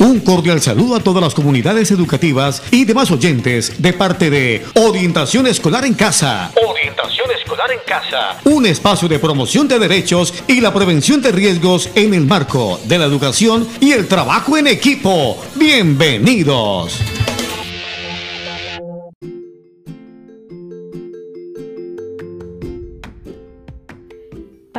Un cordial saludo a todas las comunidades educativas y demás oyentes de parte de Orientación Escolar en Casa. Orientación Escolar en Casa. Un espacio de promoción de derechos y la prevención de riesgos en el marco de la educación y el trabajo en equipo. Bienvenidos.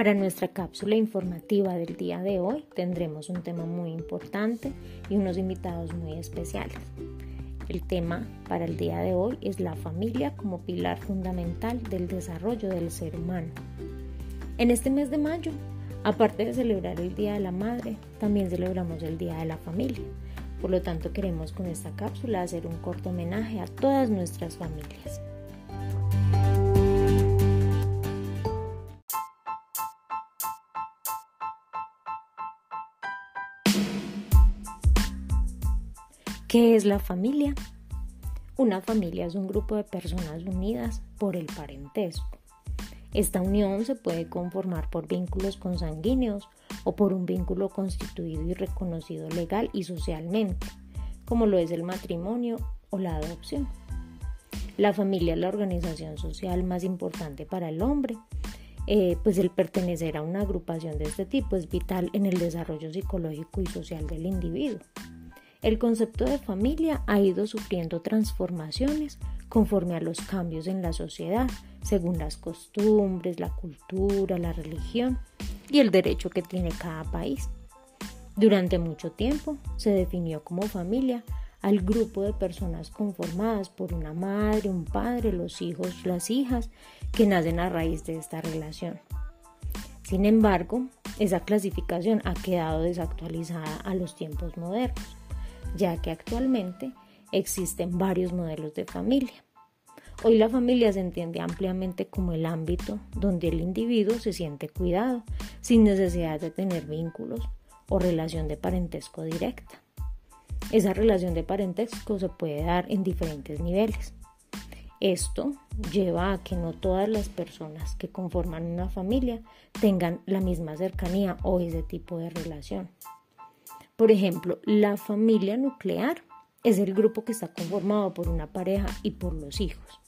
Para nuestra cápsula informativa del día de hoy tendremos un tema muy importante y unos invitados muy especiales. El tema para el día de hoy es la familia como pilar fundamental del desarrollo del ser humano. En este mes de mayo, aparte de celebrar el Día de la Madre, también celebramos el Día de la Familia. Por lo tanto, queremos con esta cápsula hacer un corto homenaje a todas nuestras familias. ¿Qué es la familia? Una familia es un grupo de personas unidas por el parentesco. Esta unión se puede conformar por vínculos consanguíneos o por un vínculo constituido y reconocido legal y socialmente, como lo es el matrimonio o la adopción. La familia es la organización social más importante para el hombre, eh, pues el pertenecer a una agrupación de este tipo es vital en el desarrollo psicológico y social del individuo. El concepto de familia ha ido sufriendo transformaciones conforme a los cambios en la sociedad, según las costumbres, la cultura, la religión y el derecho que tiene cada país. Durante mucho tiempo se definió como familia al grupo de personas conformadas por una madre, un padre, los hijos, las hijas, que nacen a raíz de esta relación. Sin embargo, esa clasificación ha quedado desactualizada a los tiempos modernos ya que actualmente existen varios modelos de familia. Hoy la familia se entiende ampliamente como el ámbito donde el individuo se siente cuidado, sin necesidad de tener vínculos o relación de parentesco directa. Esa relación de parentesco se puede dar en diferentes niveles. Esto lleva a que no todas las personas que conforman una familia tengan la misma cercanía o ese tipo de relación. Por ejemplo, la familia nuclear es el grupo que está conformado por una pareja y por los hijos,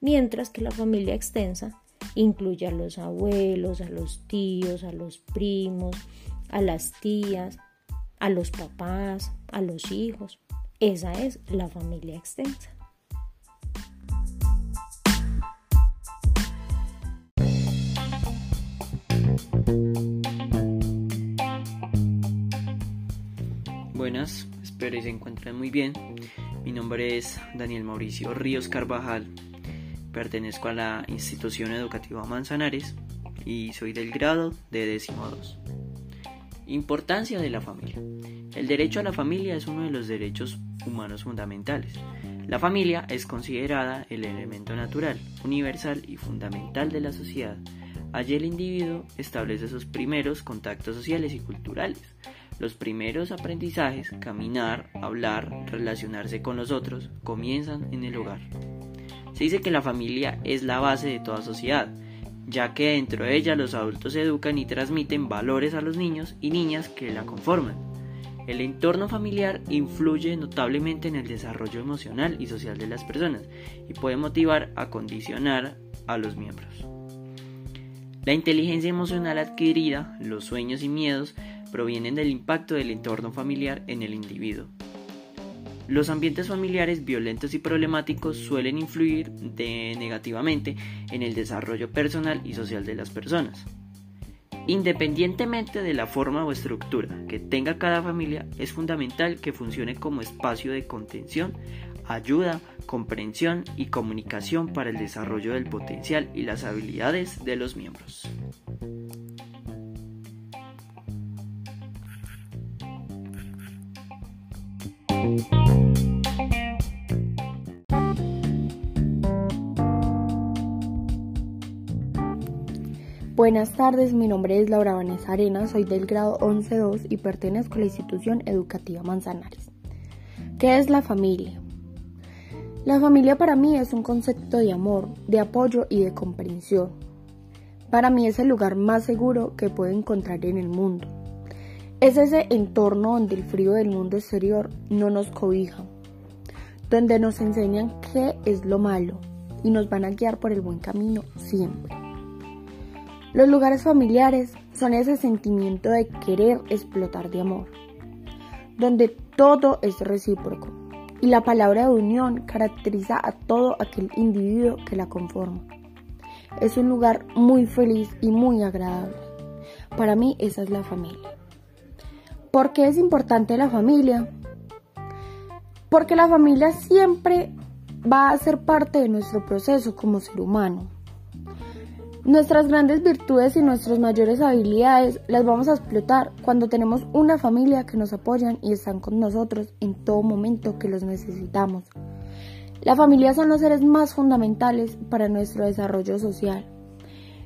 mientras que la familia extensa incluye a los abuelos, a los tíos, a los primos, a las tías, a los papás, a los hijos. Esa es la familia extensa. Buenas, espero que se encuentren muy bien. Mi nombre es Daniel Mauricio Ríos Carvajal, pertenezco a la institución educativa Manzanares y soy del grado de décimo 2. Importancia de la familia. El derecho a la familia es uno de los derechos humanos fundamentales. La familia es considerada el elemento natural, universal y fundamental de la sociedad. Allí el individuo establece sus primeros contactos sociales y culturales los primeros aprendizajes, caminar, hablar, relacionarse con los otros, comienzan en el hogar. Se dice que la familia es la base de toda sociedad, ya que dentro de ella los adultos educan y transmiten valores a los niños y niñas que la conforman. El entorno familiar influye notablemente en el desarrollo emocional y social de las personas y puede motivar a condicionar a los miembros. La inteligencia emocional adquirida, los sueños y miedos provienen del impacto del entorno familiar en el individuo. Los ambientes familiares violentos y problemáticos suelen influir negativamente en el desarrollo personal y social de las personas. Independientemente de la forma o estructura que tenga cada familia, es fundamental que funcione como espacio de contención, ayuda, comprensión y comunicación para el desarrollo del potencial y las habilidades de los miembros. Buenas tardes, mi nombre es Laura Vanessa Arena, soy del grado 11-2 y pertenezco a la institución educativa Manzanares. ¿Qué es la familia? La familia para mí es un concepto de amor, de apoyo y de comprensión. Para mí es el lugar más seguro que puedo encontrar en el mundo. Es ese entorno donde el frío del mundo exterior no nos cobija, donde nos enseñan qué es lo malo y nos van a guiar por el buen camino siempre. Los lugares familiares son ese sentimiento de querer explotar de amor, donde todo es recíproco y la palabra de unión caracteriza a todo aquel individuo que la conforma. Es un lugar muy feliz y muy agradable. Para mí esa es la familia. ¿Por qué es importante la familia? Porque la familia siempre va a ser parte de nuestro proceso como ser humano. Nuestras grandes virtudes y nuestras mayores habilidades las vamos a explotar cuando tenemos una familia que nos apoyan y están con nosotros en todo momento que los necesitamos. La familia son los seres más fundamentales para nuestro desarrollo social,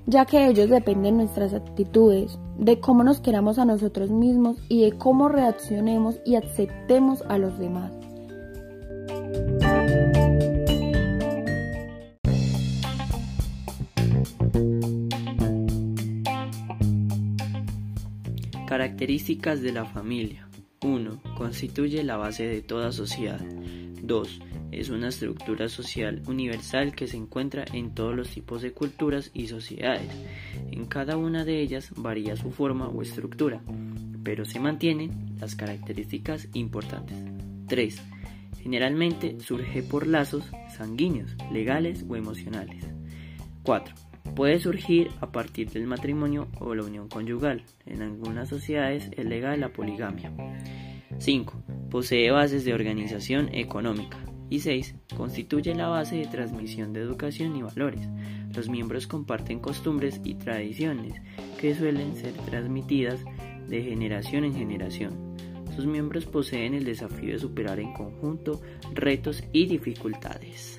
ya que ellos dependen de nuestras actitudes, de cómo nos queramos a nosotros mismos y de cómo reaccionemos y aceptemos a los demás. Características de la familia. 1. Constituye la base de toda sociedad. 2. Es una estructura social universal que se encuentra en todos los tipos de culturas y sociedades. En cada una de ellas varía su forma o estructura, pero se mantienen las características importantes. 3. Generalmente surge por lazos sanguíneos, legales o emocionales. 4 Puede surgir a partir del matrimonio o la unión conyugal. En algunas sociedades es legal la poligamia. 5. Posee bases de organización económica. Y 6. Constituye la base de transmisión de educación y valores. Los miembros comparten costumbres y tradiciones que suelen ser transmitidas de generación en generación. Sus miembros poseen el desafío de superar en conjunto retos y dificultades.